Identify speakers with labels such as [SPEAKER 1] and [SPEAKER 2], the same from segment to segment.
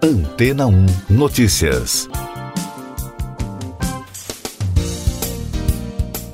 [SPEAKER 1] Antena 1 Notícias.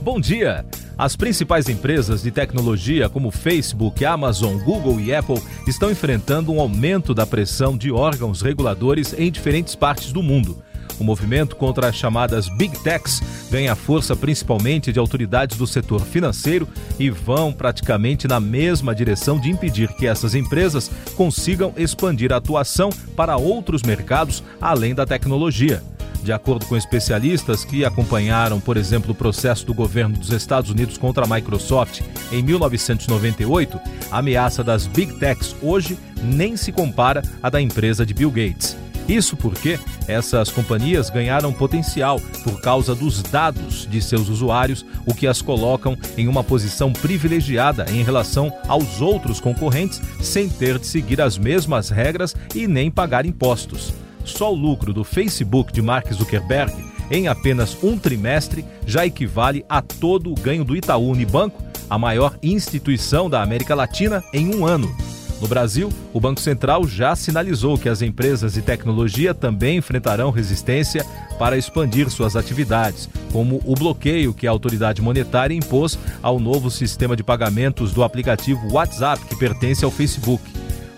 [SPEAKER 2] Bom dia! As principais empresas de tecnologia, como Facebook, Amazon, Google e Apple, estão enfrentando um aumento da pressão de órgãos reguladores em diferentes partes do mundo. O movimento contra as chamadas Big Techs ganha força principalmente de autoridades do setor financeiro e vão praticamente na mesma direção de impedir que essas empresas consigam expandir a atuação para outros mercados além da tecnologia. De acordo com especialistas que acompanharam, por exemplo, o processo do governo dos Estados Unidos contra a Microsoft em 1998, a ameaça das Big Techs hoje nem se compara à da empresa de Bill Gates. Isso porque essas companhias ganharam potencial por causa dos dados de seus usuários, o que as colocam em uma posição privilegiada em relação aos outros concorrentes, sem ter de seguir as mesmas regras e nem pagar impostos. Só o lucro do Facebook de Mark Zuckerberg em apenas um trimestre já equivale a todo o ganho do Itaú Unibanco, a maior instituição da América Latina, em um ano. No Brasil, o Banco Central já sinalizou que as empresas de tecnologia também enfrentarão resistência para expandir suas atividades, como o bloqueio que a autoridade monetária impôs ao novo sistema de pagamentos do aplicativo WhatsApp, que pertence ao Facebook.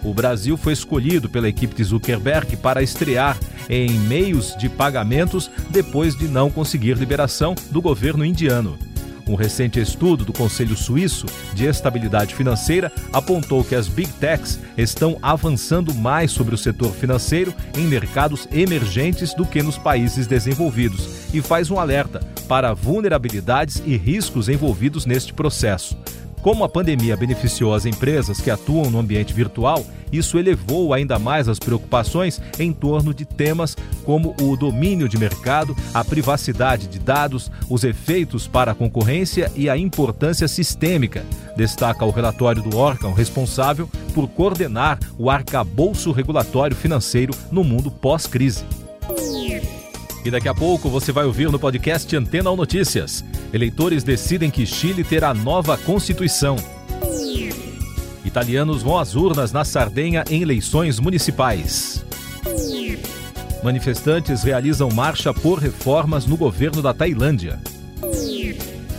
[SPEAKER 2] O Brasil foi escolhido pela equipe de Zuckerberg para estrear em meios de pagamentos depois de não conseguir liberação do governo indiano. Um recente estudo do Conselho Suíço de Estabilidade Financeira apontou que as Big Techs estão avançando mais sobre o setor financeiro em mercados emergentes do que nos países desenvolvidos e faz um alerta para vulnerabilidades e riscos envolvidos neste processo. Como a pandemia beneficiou as empresas que atuam no ambiente virtual, isso elevou ainda mais as preocupações em torno de temas como o domínio de mercado, a privacidade de dados, os efeitos para a concorrência e a importância sistêmica, destaca o relatório do órgão responsável por coordenar o arcabouço regulatório financeiro no mundo pós-crise. E daqui a pouco você vai ouvir no podcast Antena ou Notícias. Eleitores decidem que Chile terá nova constituição. Italianos vão às urnas na Sardenha em eleições municipais. Manifestantes realizam marcha por reformas no governo da Tailândia.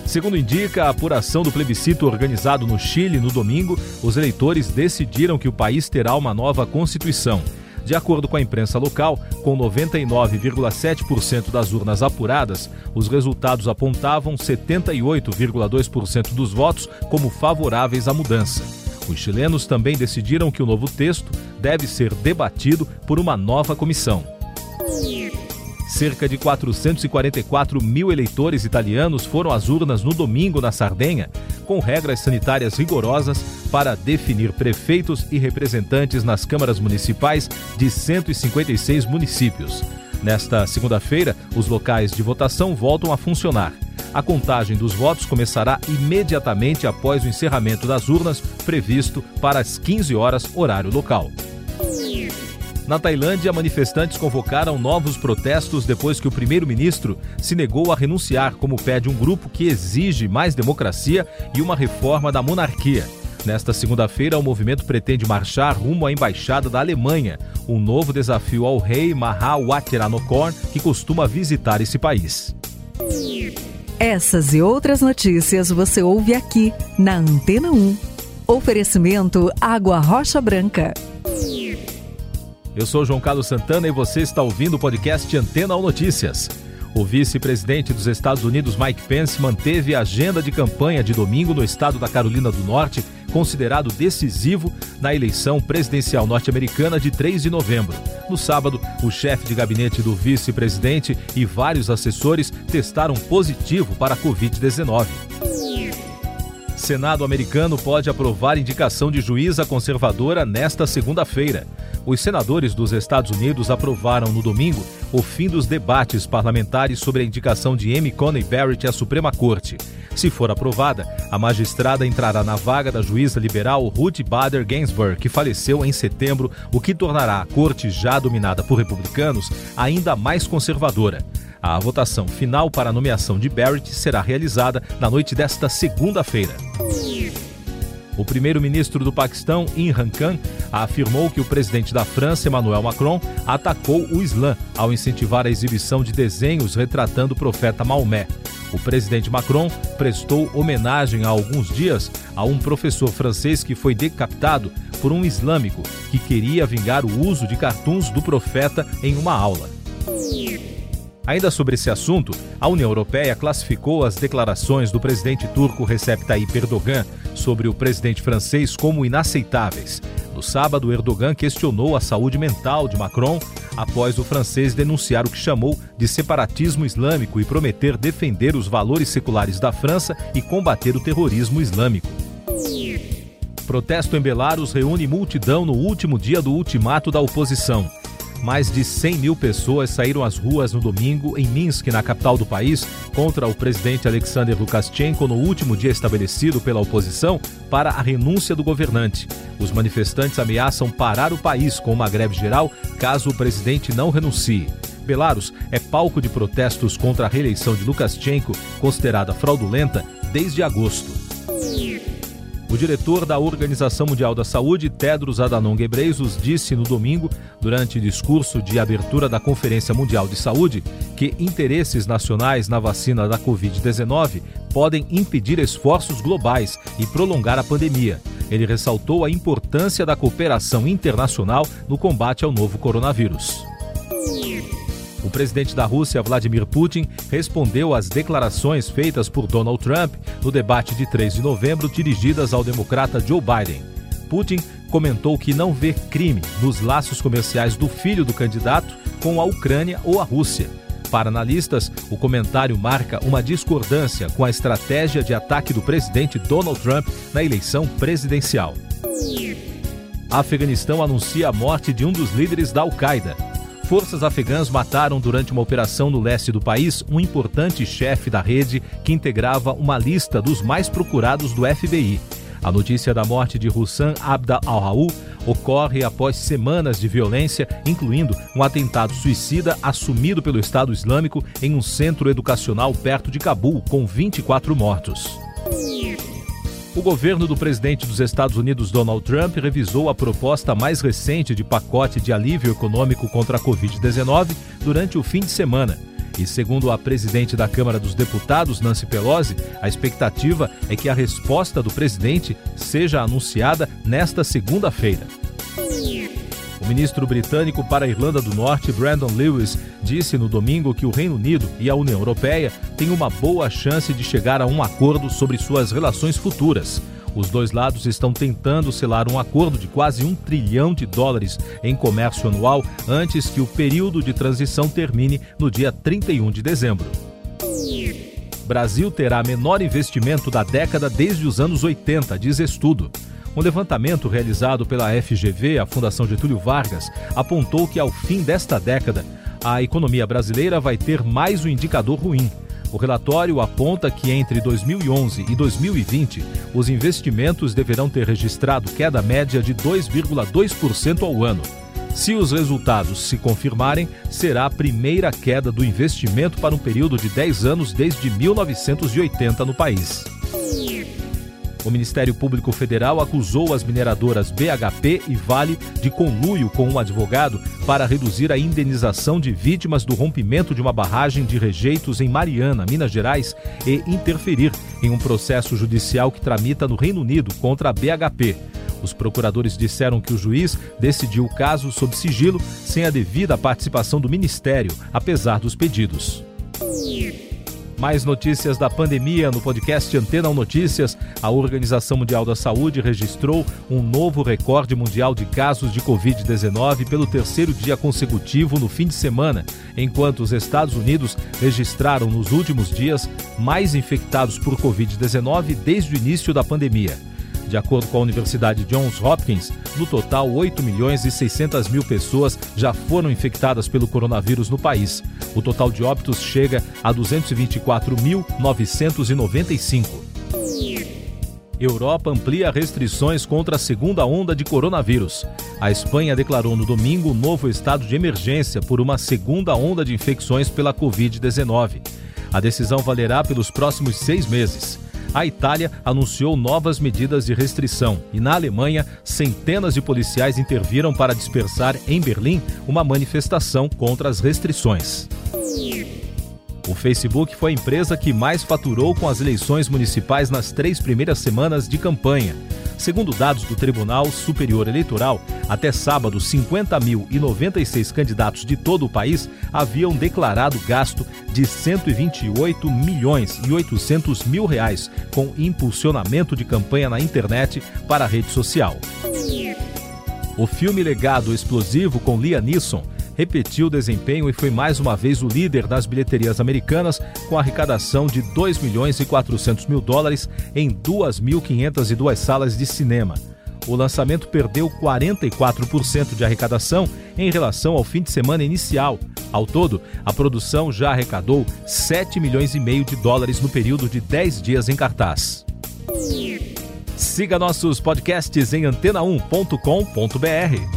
[SPEAKER 2] Segundo indica a apuração do plebiscito organizado no Chile no domingo, os eleitores decidiram que o país terá uma nova constituição. De acordo com a imprensa local, com 99,7% das urnas apuradas, os resultados apontavam 78,2% dos votos como favoráveis à mudança. Os chilenos também decidiram que o novo texto deve ser debatido por uma nova comissão. Cerca de 444 mil eleitores italianos foram às urnas no domingo na Sardenha, com regras sanitárias rigorosas para definir prefeitos e representantes nas câmaras municipais de 156 municípios. Nesta segunda-feira, os locais de votação voltam a funcionar. A contagem dos votos começará imediatamente após o encerramento das urnas, previsto para as 15 horas, horário local. Na Tailândia, manifestantes convocaram novos protestos depois que o primeiro-ministro se negou a renunciar, como pede um grupo que exige mais democracia e uma reforma da monarquia. Nesta segunda-feira, o movimento pretende marchar rumo à embaixada da Alemanha, um novo desafio ao rei Maha Wachiranokor, que costuma visitar esse país.
[SPEAKER 3] Essas e outras notícias você ouve aqui na Antena 1. Oferecimento Água Rocha Branca.
[SPEAKER 2] Eu sou João Carlos Santana e você está ouvindo o podcast Antena ou Notícias. O vice-presidente dos Estados Unidos, Mike Pence, manteve a agenda de campanha de domingo no estado da Carolina do Norte, considerado decisivo na eleição presidencial norte-americana de 3 de novembro. No sábado, o chefe de gabinete do vice-presidente e vários assessores testaram positivo para a Covid-19. Senado americano pode aprovar indicação de juíza conservadora nesta segunda-feira. Os senadores dos Estados Unidos aprovaram no domingo o fim dos debates parlamentares sobre a indicação de Amy Coney Barrett à Suprema Corte. Se for aprovada, a magistrada entrará na vaga da juíza liberal Ruth Bader Ginsburg, que faleceu em setembro, o que tornará a corte, já dominada por republicanos, ainda mais conservadora. A votação final para a nomeação de Barrett será realizada na noite desta segunda-feira. O primeiro-ministro do Paquistão, Imran Khan, afirmou que o presidente da França, Emmanuel Macron, atacou o Islã ao incentivar a exibição de desenhos retratando o profeta Maomé. O presidente Macron prestou homenagem há alguns dias a um professor francês que foi decapitado por um islâmico que queria vingar o uso de cartuns do profeta em uma aula. Ainda sobre esse assunto, a União Europeia classificou as declarações do presidente turco Recep Tayyip Erdogan sobre o presidente francês como inaceitáveis. No sábado, Erdogan questionou a saúde mental de Macron após o francês denunciar o que chamou de separatismo islâmico e prometer defender os valores seculares da França e combater o terrorismo islâmico. Protesto em Belarus reúne multidão no último dia do ultimato da oposição. Mais de 100 mil pessoas saíram às ruas no domingo em Minsk, na capital do país, contra o presidente Alexander Lukashenko no último dia estabelecido pela oposição para a renúncia do governante. Os manifestantes ameaçam parar o país com uma greve geral caso o presidente não renuncie. Belarus é palco de protestos contra a reeleição de Lukashenko, considerada fraudulenta, desde agosto. O diretor da Organização Mundial da Saúde, Tedros Adhanom Ghebreyesus, disse no domingo, durante discurso de abertura da Conferência Mundial de Saúde, que interesses nacionais na vacina da Covid-19 podem impedir esforços globais e prolongar a pandemia. Ele ressaltou a importância da cooperação internacional no combate ao novo coronavírus. O presidente da Rússia, Vladimir Putin, respondeu às declarações feitas por Donald Trump no debate de 3 de novembro dirigidas ao democrata Joe Biden. Putin comentou que não vê crime nos laços comerciais do filho do candidato com a Ucrânia ou a Rússia. Para analistas, o comentário marca uma discordância com a estratégia de ataque do presidente Donald Trump na eleição presidencial. Afeganistão anuncia a morte de um dos líderes da Al-Qaeda forças afegãs mataram durante uma operação no leste do país um importante chefe da rede que integrava uma lista dos mais procurados do FBI. A notícia da morte de Hussan Abda al-Raul ocorre após semanas de violência, incluindo um atentado suicida assumido pelo Estado Islâmico em um centro educacional perto de Cabul, com 24 mortos. O governo do presidente dos Estados Unidos, Donald Trump, revisou a proposta mais recente de pacote de alívio econômico contra a Covid-19 durante o fim de semana. E segundo a presidente da Câmara dos Deputados, Nancy Pelosi, a expectativa é que a resposta do presidente seja anunciada nesta segunda-feira. O ministro britânico para a Irlanda do Norte, Brandon Lewis, disse no domingo que o Reino Unido e a União Europeia têm uma boa chance de chegar a um acordo sobre suas relações futuras. Os dois lados estão tentando selar um acordo de quase um trilhão de dólares em comércio anual antes que o período de transição termine no dia 31 de dezembro. Brasil terá menor investimento da década desde os anos 80, diz estudo. Um levantamento realizado pela FGV, a Fundação Getúlio Vargas, apontou que ao fim desta década, a economia brasileira vai ter mais um indicador ruim. O relatório aponta que entre 2011 e 2020, os investimentos deverão ter registrado queda média de 2,2% ao ano. Se os resultados se confirmarem, será a primeira queda do investimento para um período de 10 anos desde 1980 no país. O Ministério Público Federal acusou as mineradoras BHP e Vale de conluio com um advogado para reduzir a indenização de vítimas do rompimento de uma barragem de rejeitos em Mariana, Minas Gerais, e interferir em um processo judicial que tramita no Reino Unido contra a BHP. Os procuradores disseram que o juiz decidiu o caso sob sigilo, sem a devida participação do Ministério, apesar dos pedidos. Mais notícias da pandemia no podcast Antena Notícias. A Organização Mundial da Saúde registrou um novo recorde mundial de casos de Covid-19 pelo terceiro dia consecutivo no fim de semana, enquanto os Estados Unidos registraram nos últimos dias mais infectados por Covid-19 desde o início da pandemia. De acordo com a Universidade Johns Hopkins, no total 8 milhões e 600 mil pessoas já foram infectadas pelo coronavírus no país. O total de óbitos chega a 224.995. Europa amplia restrições contra a segunda onda de coronavírus. A Espanha declarou no domingo um novo estado de emergência por uma segunda onda de infecções pela Covid-19. A decisão valerá pelos próximos seis meses. A Itália anunciou novas medidas de restrição e na Alemanha, centenas de policiais interviram para dispersar em Berlim uma manifestação contra as restrições. O Facebook foi a empresa que mais faturou com as eleições municipais nas três primeiras semanas de campanha. Segundo dados do Tribunal Superior Eleitoral, até sábado, 50.096 candidatos de todo o país haviam declarado gasto de 128 milhões e 800 mil reais com impulsionamento de campanha na internet para a rede social. O filme Legado Explosivo com Liam Neeson repetiu o desempenho e foi mais uma vez o líder das bilheterias americanas, com arrecadação de 2 milhões e 400 mil dólares em 2.502 salas de cinema. O lançamento perdeu 44% de arrecadação em relação ao fim de semana inicial. Ao todo, a produção já arrecadou 7 milhões e meio de dólares no período de 10 dias em cartaz. Siga nossos podcasts em antena1.com.br.